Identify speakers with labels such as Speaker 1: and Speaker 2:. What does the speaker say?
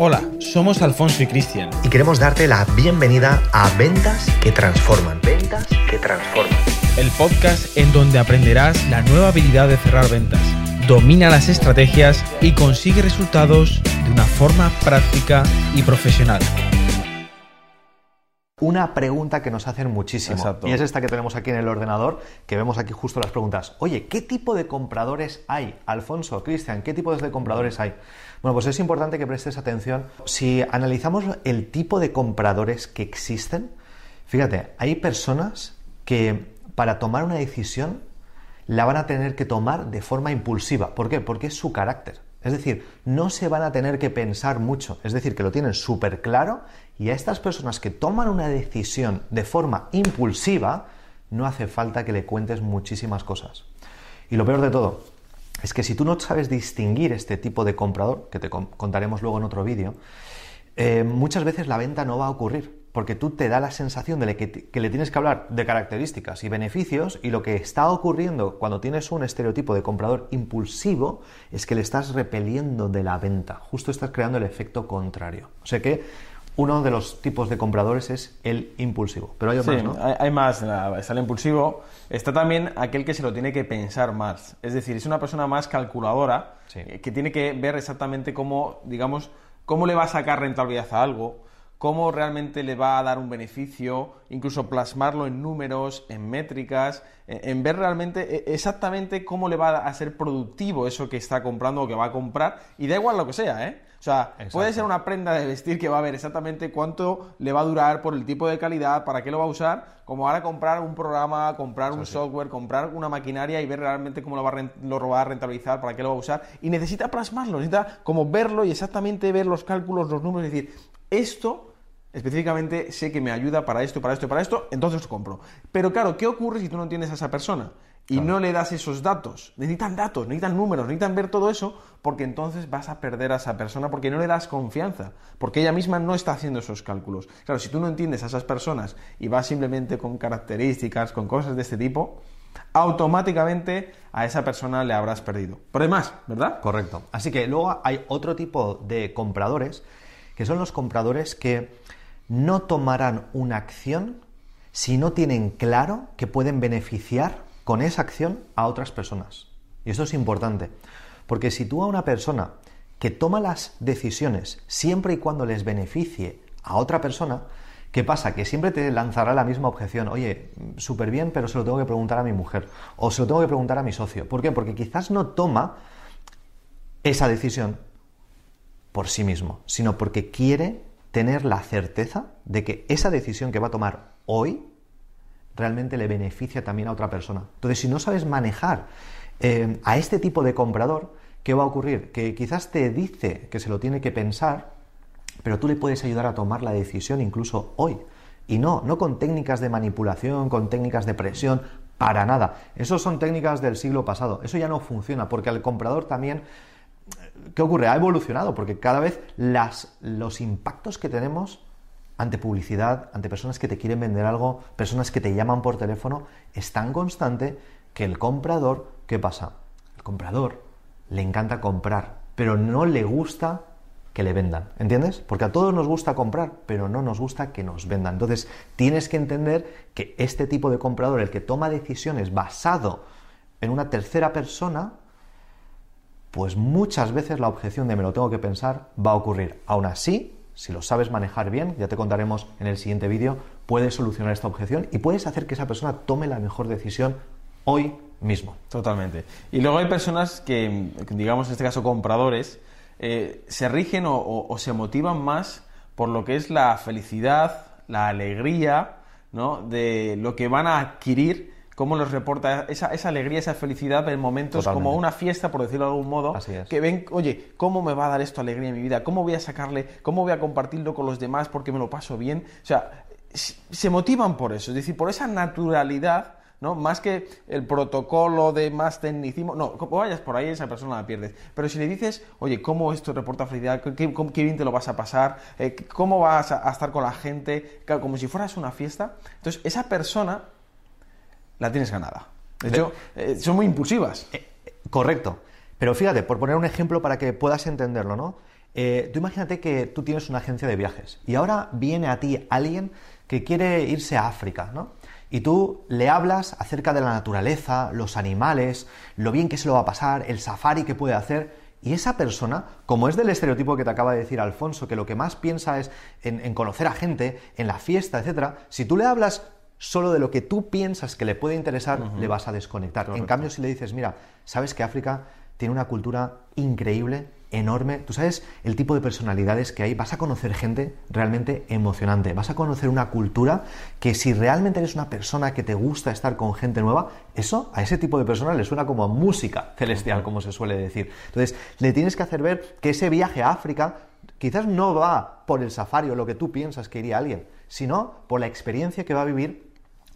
Speaker 1: Hola, somos Alfonso y Cristian.
Speaker 2: Y queremos darte la bienvenida a Ventas que Transforman. Ventas que Transforman.
Speaker 1: El podcast en donde aprenderás la nueva habilidad de cerrar ventas. Domina las estrategias y consigue resultados de una forma práctica y profesional.
Speaker 2: Una pregunta que nos hacen muchísimo.
Speaker 3: Exacto.
Speaker 2: Y es esta que tenemos aquí en el ordenador, que vemos aquí justo las preguntas. Oye, ¿qué tipo de compradores hay? Alfonso, Cristian, ¿qué tipos de compradores hay? Bueno, pues es importante que prestes atención. Si analizamos el tipo de compradores que existen, fíjate, hay personas que para tomar una decisión la van a tener que tomar de forma impulsiva. ¿Por qué? Porque es su carácter. Es decir, no se van a tener que pensar mucho, es decir, que lo tienen súper claro y a estas personas que toman una decisión de forma impulsiva, no hace falta que le cuentes muchísimas cosas. Y lo peor de todo es que si tú no sabes distinguir este tipo de comprador, que te contaremos luego en otro vídeo, eh, muchas veces la venta no va a ocurrir, porque tú te da la sensación de que, que, le tienes que hablar de características y beneficios y lo que está ocurriendo cuando tienes un estereotipo de comprador impulsivo es que le estás repeliendo de la venta, justo estás creando el efecto contrario. O sea que uno de los tipos de compradores es el impulsivo, pero hay
Speaker 3: sí,
Speaker 2: más, ¿no?
Speaker 3: Hay, hay más, está el impulsivo, está también aquel que se lo tiene que pensar más, es decir, es una persona más calculadora
Speaker 2: Sí.
Speaker 3: eh, que tiene que ver exactamente cómo, digamos, cómo le va a sacar rentabilidad a algo, cómo realmente le va a dar un beneficio, incluso plasmarlo en números, en métricas, en, ver realmente eh, exactamente cómo le va a ser productivo eso que está comprando o que va a comprar, y da igual lo que sea, ¿eh? O sea,
Speaker 2: Exacto.
Speaker 3: puede ser una prenda de vestir que va a ver exactamente cuánto le va a durar por el tipo de calidad, para qué lo va a usar, como ahora comprar un programa, comprar un software, comprar una maquinaria y ver realmente cómo lo va, a lo va a rentabilizar, para qué lo va a usar. Y necesita plasmarlo, necesita como verlo y exactamente ver los cálculos, los números, y decir, esto específicamente sé que me ayuda para esto, para esto, para esto, entonces lo compro. Pero claro, ¿qué ocurre si tú no tienes a esa persona? Y no le das esos datos. Necesitan datos, necesitan números, necesitan ver todo eso, porque entonces vas a perder a esa persona porque no le das confianza, porque ella misma no está haciendo esos cálculos. Claro, si tú no entiendes a esas personas y vas simplemente con características, con cosas de este tipo, automáticamente a esa persona le habrás perdido. Pero hay más, ¿verdad?
Speaker 2: Correcto. Así que luego hay otro tipo de compradores, que son los compradores que no tomarán una acción si no tienen claro que pueden beneficiar con esa acción a otras personas. Y esto es importante, porque si tú a una persona que toma las decisiones siempre y cuando les beneficie a otra persona, ¿qué pasa? Que siempre te lanzará la misma objeción, oye, súper bien, pero se lo tengo que preguntar a mi mujer, o se lo tengo que preguntar a mi socio. ¿Por qué? Porque quizás no toma esa decisión por sí mismo, sino porque quiere tener la certeza de que esa decisión que va a tomar hoy realmente le beneficia también a otra persona. Entonces, si no sabes manejar eh, a este tipo de comprador, ¿qué va a ocurrir? Que quizás te dice que se lo tiene que pensar, pero tú le puedes ayudar a tomar la decisión incluso hoy. Y no, no con técnicas de manipulación, con técnicas de presión, para nada. Eso son técnicas del siglo pasado. Eso ya no funciona, porque al comprador también ¿qué ocurre? Ha evolucionado porque cada vez las, los impactos que tenemos ante publicidad, ante personas que te quieren vender algo, personas que te llaman por teléfono, es tan constante que el comprador, ¿qué pasa? El comprador le encanta comprar, pero no le gusta que le vendan, ¿entiendes? Porque a todos nos gusta comprar, pero no nos gusta que nos vendan. Entonces, tienes que entender que este tipo de comprador, el que toma decisiones basado en una tercera persona, pues muchas veces la objeción de me lo tengo que pensar va a ocurrir. Aún así, si lo sabes manejar bien, ya te contaremos en el siguiente vídeo, puedes solucionar esta objeción y puedes hacer que esa persona tome la mejor decisión hoy mismo.
Speaker 3: Totalmente. Y luego hay personas que, digamos en este caso compradores, eh, se rigen o, o- o se motivan más por lo que es la felicidad, la alegría, ¿no? De lo que van a adquirir, cómo les reporta esa, esa alegría, esa felicidad en momentos
Speaker 2: Totalmente.
Speaker 3: como una fiesta, por decirlo de algún modo,
Speaker 2: Así es.
Speaker 3: que ven, oye, ¿cómo me va a dar esto alegría en mi vida? ¿Cómo voy a sacarle? ¿Cómo voy a compartirlo con los demás porque me lo paso bien? O sea, se motivan por eso, es decir, por esa naturalidad, ¿no? Más que el protocolo de más tecnicismo, no, como vayas por ahí, esa persona la pierdes. Pero si le dices, oye, ¿cómo esto reporta felicidad? ¿Qué, qué- qué bien te lo vas a pasar? Eh, ¿Cómo vas a, a estar con la gente? Claro, como si fueras una fiesta. Entonces, esa persona la tienes ganada. De hecho, eh, son muy impulsivas.
Speaker 2: Correcto. Pero fíjate, por poner un ejemplo para que puedas entenderlo, ¿no? Eh, tú imagínate que tú tienes una agencia de viajes y ahora viene a ti alguien que quiere irse a África, ¿no? Y tú le hablas acerca de la naturaleza, los animales, lo bien que se lo va a pasar, el safari que puede hacer, y esa persona, como es del estereotipo que te acaba de decir Alfonso, que lo que más piensa es en, conocer a gente, en la fiesta, etc., si tú le hablas solo de lo que tú piensas que le puede interesar, le vas a desconectar. En cambio, si le dices, mira, sabes que África tiene una cultura increíble, enorme. Tú sabes el tipo de personalidades que hay. Vas a conocer gente realmente emocionante. Vas a conocer una cultura que si realmente eres una persona que te gusta estar con gente nueva, eso a ese tipo de persona le suena como a música celestial, como se suele decir. Entonces, le tienes que hacer ver que ese viaje a África quizás no va por el safari o lo que tú piensas que iría alguien, sino por la experiencia que va a vivir